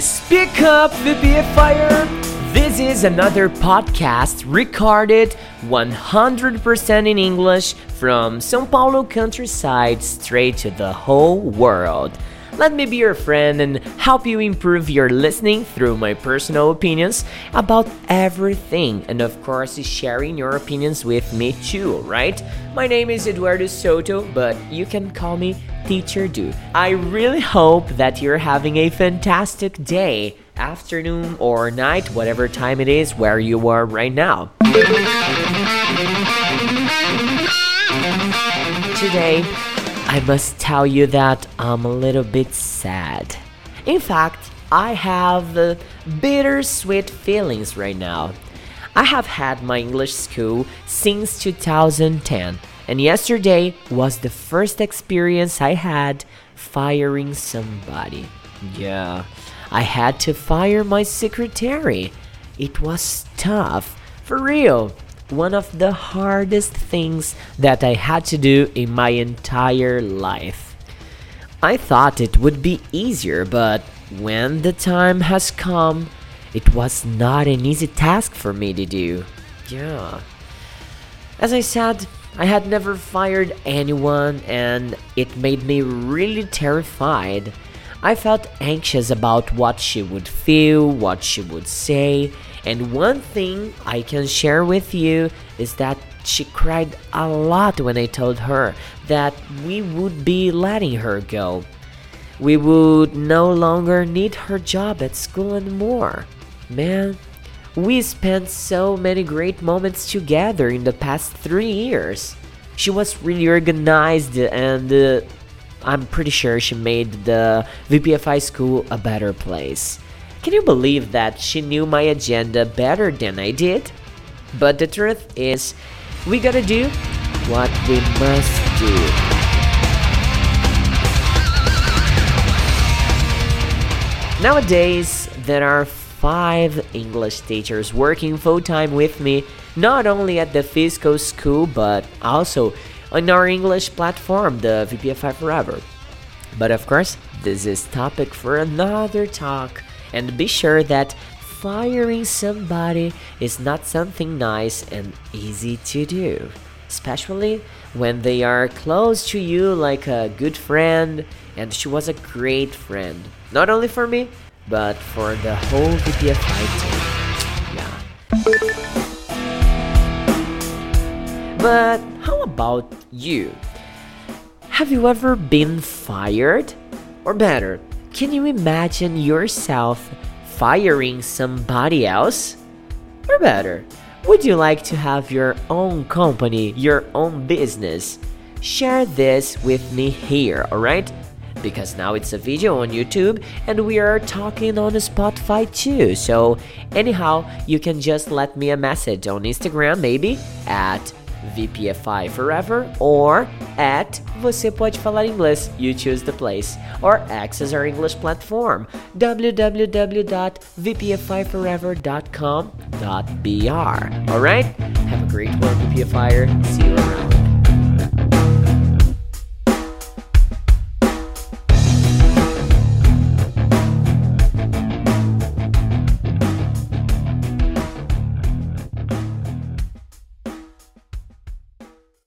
Speak up, VPFire! This is another podcast recorded 100% in English from São Paulo countryside straight to the whole world. Let me be your friend and help you improve your listening through my personal opinions about everything, and of course, sharing your opinions with me too, right? My name is Eduardo Soto, but you can call me Teacher Do. I really hope that you're having a fantastic day, afternoon, or night, whatever time it is where you are right now. Today, I must tell you that I'm a little bit sad. In fact, I have uh, bittersweet feelings right now. I have had my English school since 2010, and yesterday was the first experience I had firing somebody. Yeah, I had to fire my secretary. It was tough, for real one of the hardest things that I had to do in my entire life. I thought it would be easier, but when the time has come, it was not an easy task for me to do. Yeah. As I said, I had never fired anyone and it made me really terrified. I felt anxious about what she would feel, what she would say, and one thing I can share with you is that she cried a lot when I told her that we would be letting her go. We would no longer need her job at school anymore. Man, we spent so many great moments together in the past three years. She was really organized and uh, I'm pretty sure she made the VPFI school a better place. Can you believe that she knew my agenda better than I did? But the truth is, we gotta do what we must do. Nowadays, there are five English teachers working full time with me, not only at the Fiscal School but also on our English platform, the VPFI Forever. But of course, this is topic for another talk and be sure that firing somebody is not something nice and easy to do, especially when they are close to you like a good friend, and she was a great friend, not only for me, but for the whole VPFI team. Yeah. But how about you? Have you ever been fired? Or better, can you imagine yourself firing somebody else? Or better, would you like to have your own company, your own business? Share this with me here, alright? Because now it's a video on YouTube and we are talking on Spotify too. So, anyhow, you can just let me a message on Instagram, maybe at VPFI Forever or at Você Pode Falar Inglês, you choose the place, or access our English platform www.vpfiforever.com.br. Alright? Have a great one, VPFire. See you around.